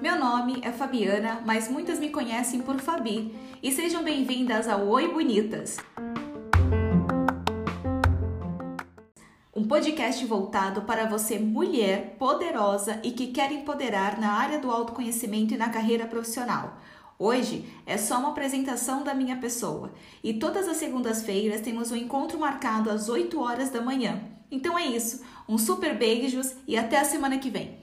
Meu nome é Fabiana, mas muitas me conhecem por Fabi. E sejam bem-vindas ao Oi Bonitas. Um podcast voltado para você, mulher poderosa e que quer empoderar na área do autoconhecimento e na carreira profissional. Hoje é só uma apresentação da minha pessoa e todas as segundas-feiras temos um encontro marcado às 8 horas da manhã. Então é isso, um super beijos e até a semana que vem.